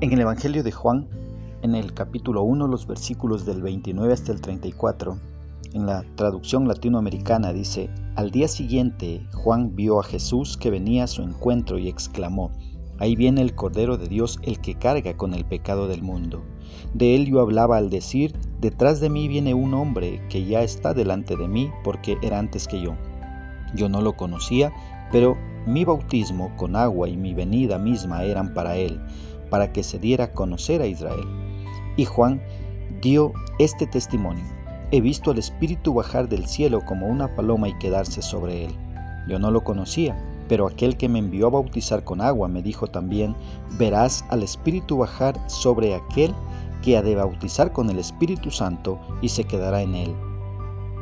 En el Evangelio de Juan, en el capítulo 1, los versículos del 29 hasta el 34, en la traducción latinoamericana dice, al día siguiente Juan vio a Jesús que venía a su encuentro y exclamó, Ahí viene el Cordero de Dios, el que carga con el pecado del mundo. De él yo hablaba al decir, detrás de mí viene un hombre que ya está delante de mí porque era antes que yo. Yo no lo conocía, pero mi bautismo con agua y mi venida misma eran para él para que se diera a conocer a Israel. Y Juan dio este testimonio. He visto al Espíritu bajar del cielo como una paloma y quedarse sobre él. Yo no lo conocía, pero aquel que me envió a bautizar con agua me dijo también, verás al Espíritu bajar sobre aquel que ha de bautizar con el Espíritu Santo y se quedará en él.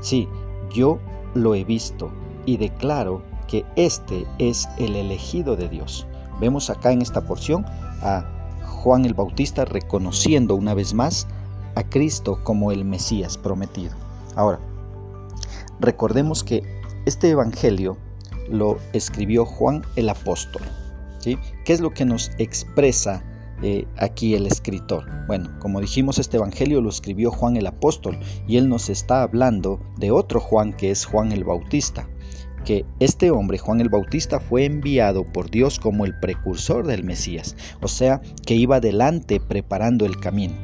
Sí, yo lo he visto y declaro que este es el elegido de Dios. Vemos acá en esta porción a Juan el Bautista reconociendo una vez más a Cristo como el Mesías prometido. Ahora, recordemos que este Evangelio lo escribió Juan el Apóstol. ¿sí? ¿Qué es lo que nos expresa eh, aquí el escritor? Bueno, como dijimos, este Evangelio lo escribió Juan el Apóstol y él nos está hablando de otro Juan que es Juan el Bautista que este hombre, Juan el Bautista, fue enviado por Dios como el precursor del Mesías, o sea, que iba adelante preparando el camino.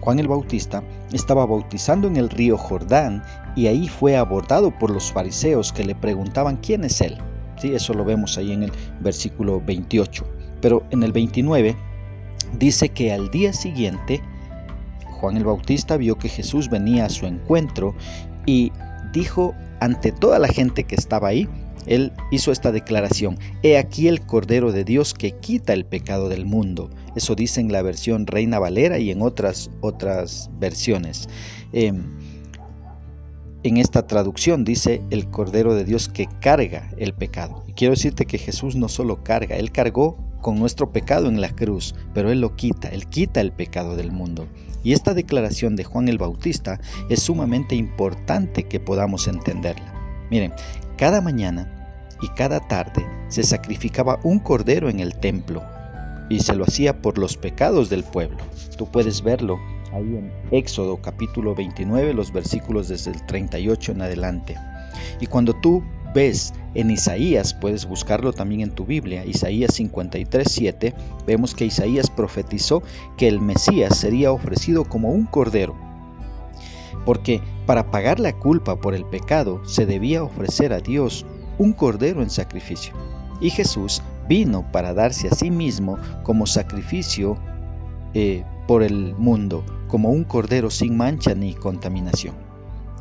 Juan el Bautista estaba bautizando en el río Jordán y ahí fue abordado por los fariseos que le preguntaban quién es él. Sí, eso lo vemos ahí en el versículo 28. Pero en el 29 dice que al día siguiente Juan el Bautista vio que Jesús venía a su encuentro y dijo ante toda la gente que estaba ahí, él hizo esta declaración, He aquí el Cordero de Dios que quita el pecado del mundo. Eso dice en la versión Reina Valera y en otras, otras versiones. Em, en esta traducción dice el Cordero de Dios que carga el pecado. Y quiero decirte que Jesús no solo carga, Él cargó con nuestro pecado en la cruz, pero Él lo quita, Él quita el pecado del mundo. Y esta declaración de Juan el Bautista es sumamente importante que podamos entenderla. Miren, cada mañana y cada tarde se sacrificaba un cordero en el templo y se lo hacía por los pecados del pueblo. Tú puedes verlo ahí en Éxodo capítulo 29, los versículos desde el 38 en adelante. Y cuando tú ves en Isaías, puedes buscarlo también en tu Biblia, Isaías 53:7, vemos que Isaías profetizó que el Mesías sería ofrecido como un cordero. Porque para pagar la culpa por el pecado se debía ofrecer a Dios un cordero en sacrificio. Y Jesús vino para darse a sí mismo como sacrificio eh, por el mundo, como un cordero sin mancha ni contaminación.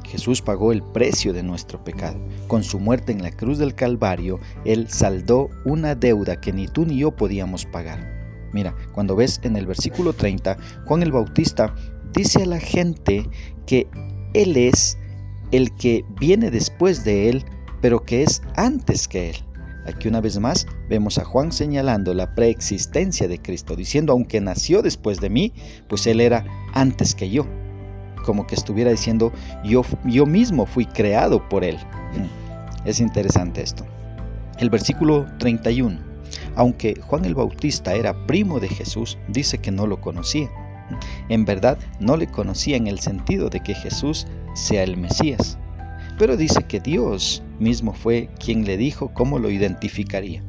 Jesús pagó el precio de nuestro pecado. Con su muerte en la cruz del Calvario, Él saldó una deuda que ni tú ni yo podíamos pagar. Mira, cuando ves en el versículo 30, Juan el Bautista dice a la gente que Él es el que viene después de Él, pero que es antes que Él. Aquí una vez más vemos a Juan señalando la preexistencia de Cristo, diciendo, aunque nació después de mí, pues Él era antes que yo como que estuviera diciendo yo, yo mismo fui creado por Él. Es interesante esto. El versículo 31. Aunque Juan el Bautista era primo de Jesús, dice que no lo conocía. En verdad, no le conocía en el sentido de que Jesús sea el Mesías. Pero dice que Dios mismo fue quien le dijo cómo lo identificaría.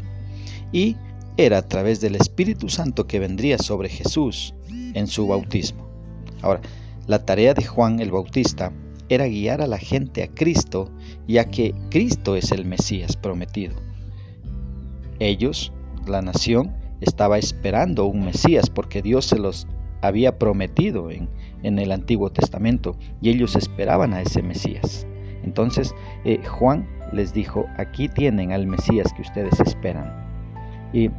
Y era a través del Espíritu Santo que vendría sobre Jesús en su bautismo. Ahora, la tarea de Juan el Bautista era guiar a la gente a Cristo, ya que Cristo es el Mesías prometido. Ellos, la nación, estaba esperando un Mesías porque Dios se los había prometido en, el Antiguo Testamento y ellos esperaban a ese Mesías. Entonces eh, Juan les dijo, aquí tienen al Mesías que ustedes esperan. Y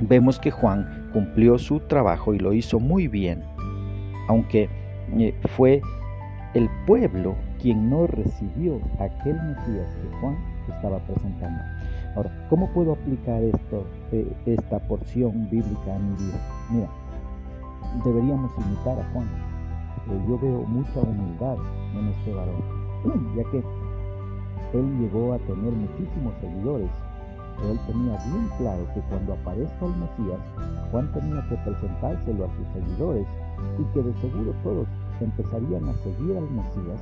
vemos que Juan cumplió su trabajo y lo hizo muy bien, aunque fue el pueblo quien no recibió aquel Mesías que Juan estaba presentando. Ahora, ¿cómo puedo aplicar esto, eh, esta porción bíblica a mi vida? Mira, deberíamos imitar a Juan. Eh, yo veo mucha humildad en este varón, ya que él llegó a tener muchísimos seguidores él tenía bien claro que cuando aparezca el Mesías, Juan tenía que presentárselo a sus seguidores y que de seguro todos empezarían a seguir al Mesías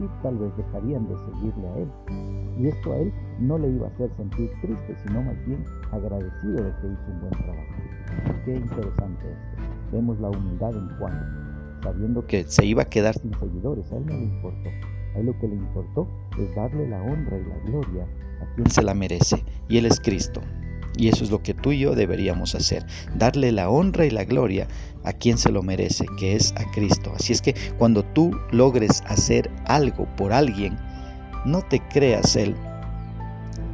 y tal vez dejarían de seguirle a él. Y esto a él no le iba a hacer sentir triste, sino más bien agradecido de que hizo un buen trabajo. Qué interesante esto. Vemos la humildad en Juan, sabiendo que se iba a quedar sin seguidores, a él no le importó. A él lo que le importó es darle la honra y la gloria a quien se la merece, y él es Cristo. Y eso es lo que tú y yo deberíamos hacer, darle la honra y la gloria a quien se lo merece, que es a Cristo. Así es que cuando tú logres hacer algo por alguien, no te creas el,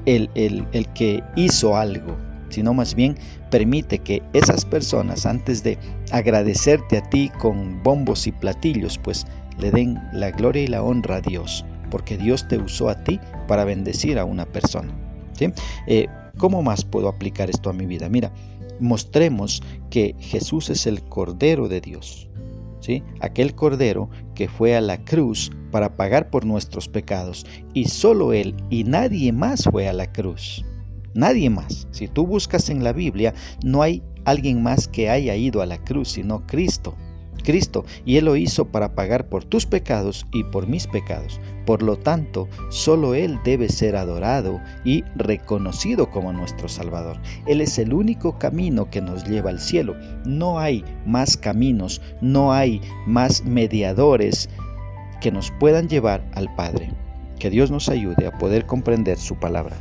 el, el, el que hizo algo, sino más bien permite que esas personas, antes de agradecerte a ti con bombos y platillos, pues le den la gloria y la honra a Dios, porque Dios te usó a ti para bendecir a una persona. ¿sí? Eh, ¿Cómo más puedo aplicar esto a mi vida? Mira, mostremos que Jesús es el Cordero de Dios. ¿sí? Aquel Cordero que fue a la cruz para pagar por nuestros pecados. Y solo Él y nadie más fue a la cruz. Nadie más. Si tú buscas en la Biblia, no hay alguien más que haya ido a la cruz, sino Cristo. Cristo, y Él lo hizo para pagar por tus pecados y por mis pecados. Por lo tanto, solo Él debe ser adorado y reconocido como nuestro Salvador. Él es el único camino que nos lleva al cielo. No hay más caminos, no hay más mediadores que nos puedan llevar al Padre. Que Dios nos ayude a poder comprender su palabra.